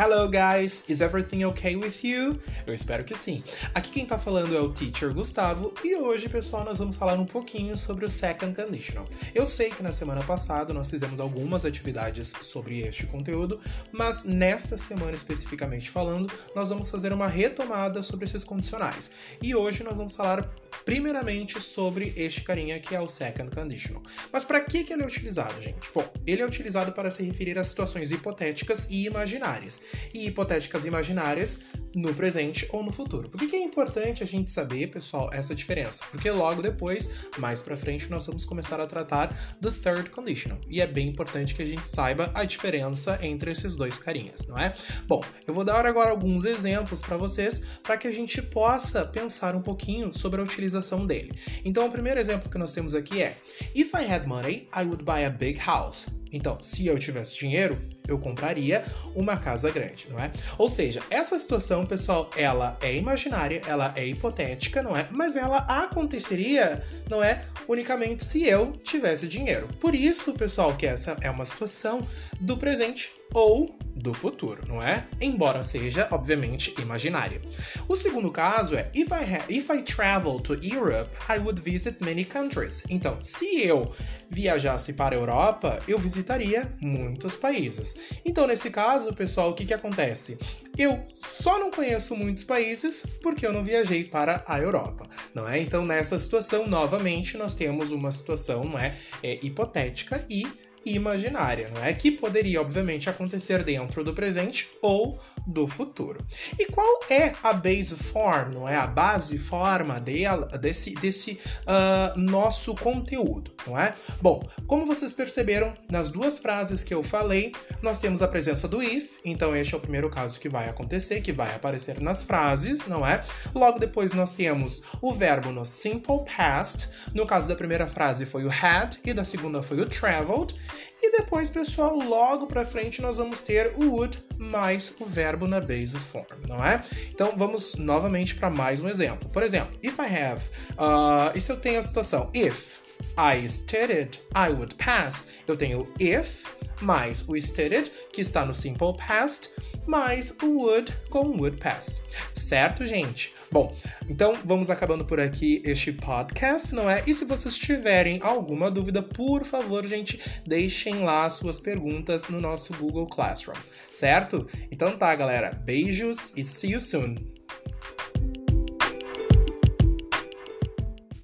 Hello guys, is everything okay with you? Eu espero que sim. Aqui quem tá falando é o Teacher Gustavo e hoje, pessoal, nós vamos falar um pouquinho sobre o Second Conditional. Eu sei que na semana passada nós fizemos algumas atividades sobre este conteúdo, mas nesta semana especificamente falando, nós vamos fazer uma retomada sobre esses condicionais. E hoje nós vamos falar primeiramente sobre este carinha que é o Second Conditional. Mas para que, que ele é utilizado, gente? Bom, ele é utilizado para se referir a situações hipotéticas e imaginárias. E hipotéticas e imaginárias no presente ou no futuro. Por que, é importante a gente saber, pessoal, essa diferença? Porque logo depois, mais para frente, nós vamos começar a tratar do third conditional. E é bem importante que a gente saiba a diferença entre esses dois carinhas, não é? Bom, eu vou dar agora alguns exemplos para vocês para que a gente possa pensar um pouquinho sobre a utilização dele. Então, o primeiro exemplo que nós temos aqui é: If I had money, I would buy a big house. Então, se eu tivesse dinheiro, eu compraria uma casa grande, não é? Ou seja, essa situação, pessoal, ela é imaginária, ela é hipotética, não é? Mas ela aconteceria, não é? Unicamente se eu tivesse dinheiro. Por isso, pessoal, que essa é uma situação do presente ou do futuro, não é? Embora seja, obviamente, imaginária. O segundo caso é if I, if I travel to Europe, I would visit many countries. Então, se eu viajasse para a Europa, eu visitaria muitos países. Então, nesse caso, pessoal, o que, que acontece? Eu só não conheço muitos países porque eu não viajei para a Europa, não é? Então, nessa situação, novamente, nós temos uma situação, não é, é hipotética e imaginária, não é? Que poderia, obviamente, acontecer dentro do presente ou do futuro. E qual é a base form, não é? A base forma dela, desse, desse uh, nosso conteúdo, não é? Bom, como vocês perceberam, nas duas frases que eu falei, nós temos a presença do if, então este é o primeiro caso que vai acontecer, que vai aparecer nas frases, não é? Logo depois nós temos o verbo no simple past, no caso da primeira frase foi o had e da segunda foi o traveled, e depois, pessoal, logo para frente nós vamos ter o would mais o verbo na base form, não é? Então vamos novamente para mais um exemplo. Por exemplo, if I have, uh, e se eu tenho a situação if I studied, I would pass. Eu tenho if mais o studied, que está no simple past, mais o would com would pass. Certo, gente? Bom, então vamos acabando por aqui este podcast, não é? E se vocês tiverem alguma dúvida, por favor, gente, deixem lá suas perguntas no nosso Google Classroom, certo? Então tá, galera. Beijos e see you soon.